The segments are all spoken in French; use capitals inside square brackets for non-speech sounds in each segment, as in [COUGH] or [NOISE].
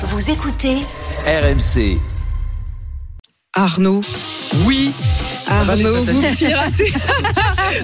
Vous écoutez RMC. Arnaud. Oui. Arnaud, vous piratez, [LAUGHS]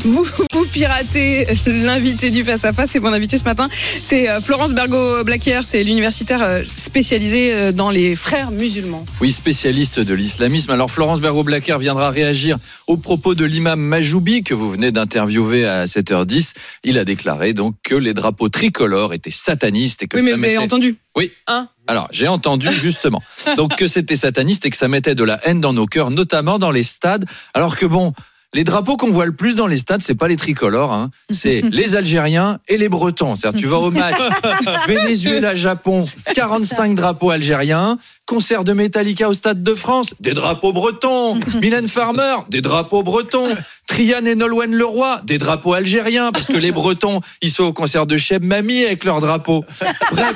vous, vous piratez l'invité du face à face. Et mon invité ce matin, c'est euh, Florence Bergot-Blaquière. C'est l'universitaire euh, spécialisée euh, dans les frères musulmans. Oui, spécialiste de l'islamisme. Alors Florence Bergot-Blaquière viendra réagir aux propos de l'imam Majoubi que vous venez d'interviewer à 7h10. Il a déclaré donc que les drapeaux tricolores étaient satanistes et que Oui, mais ça vous avez entendu Oui. Hein Alors, j'ai entendu justement. Donc que c'était sataniste et que ça mettait de la haine dans nos cœurs, notamment dans les stades. Alors que bon, les drapeaux qu'on voit le plus dans les stades, c'est pas les tricolores, hein. c'est [LAUGHS] les Algériens et les Bretons. C'est-à-dire, tu vas au match [LAUGHS] Venezuela-Japon, 45 drapeaux algériens. Concert de Metallica au Stade de France, des drapeaux bretons. [LAUGHS] Mylène Farmer, des drapeaux bretons. Trian et Nolwenn Leroy, des drapeaux algériens, parce que les Bretons, ils sont au concert de Cheb Mami avec leurs drapeaux. Bref.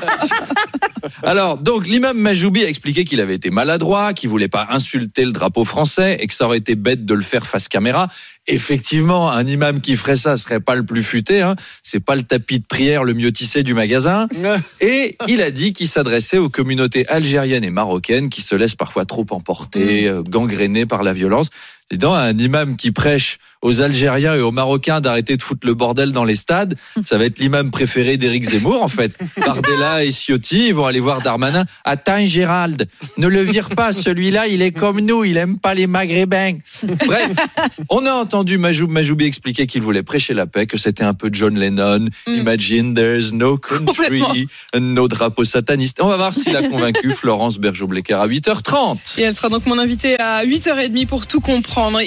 Alors, donc, l'imam Majoubi a expliqué qu'il avait été maladroit, qu'il voulait pas insulter le drapeau français et que ça aurait été bête de le faire face caméra. Effectivement, un imam qui ferait ça serait pas le plus futé, hein. C'est pas le tapis de prière le mieux tissé du magasin. [LAUGHS] Et il a dit qu'il s'adressait aux communautés algériennes et marocaines qui se laissent parfois trop emporter, euh, gangrénées par la violence. Et dans un imam qui prêche aux Algériens et aux Marocains d'arrêter de foutre le bordel dans les stades, ça va être l'imam préféré d'Éric Zemmour, en fait. [LAUGHS] Bardella et Ciotti, ils vont aller voir Darmanin. Attends, Gérald, ne le vire pas, celui-là, il est comme nous, il aime pas les maghrébins. Bref, on a entendu Majoub Majoubi expliquer qu'il voulait prêcher la paix, que c'était un peu John Lennon, Imagine there's no country, no drapeau sataniste. On va voir s'il a convaincu [LAUGHS] Florence Bergeau-Blecker à 8h30. Et elle sera donc mon invitée à 8h30 pour tout comprendre.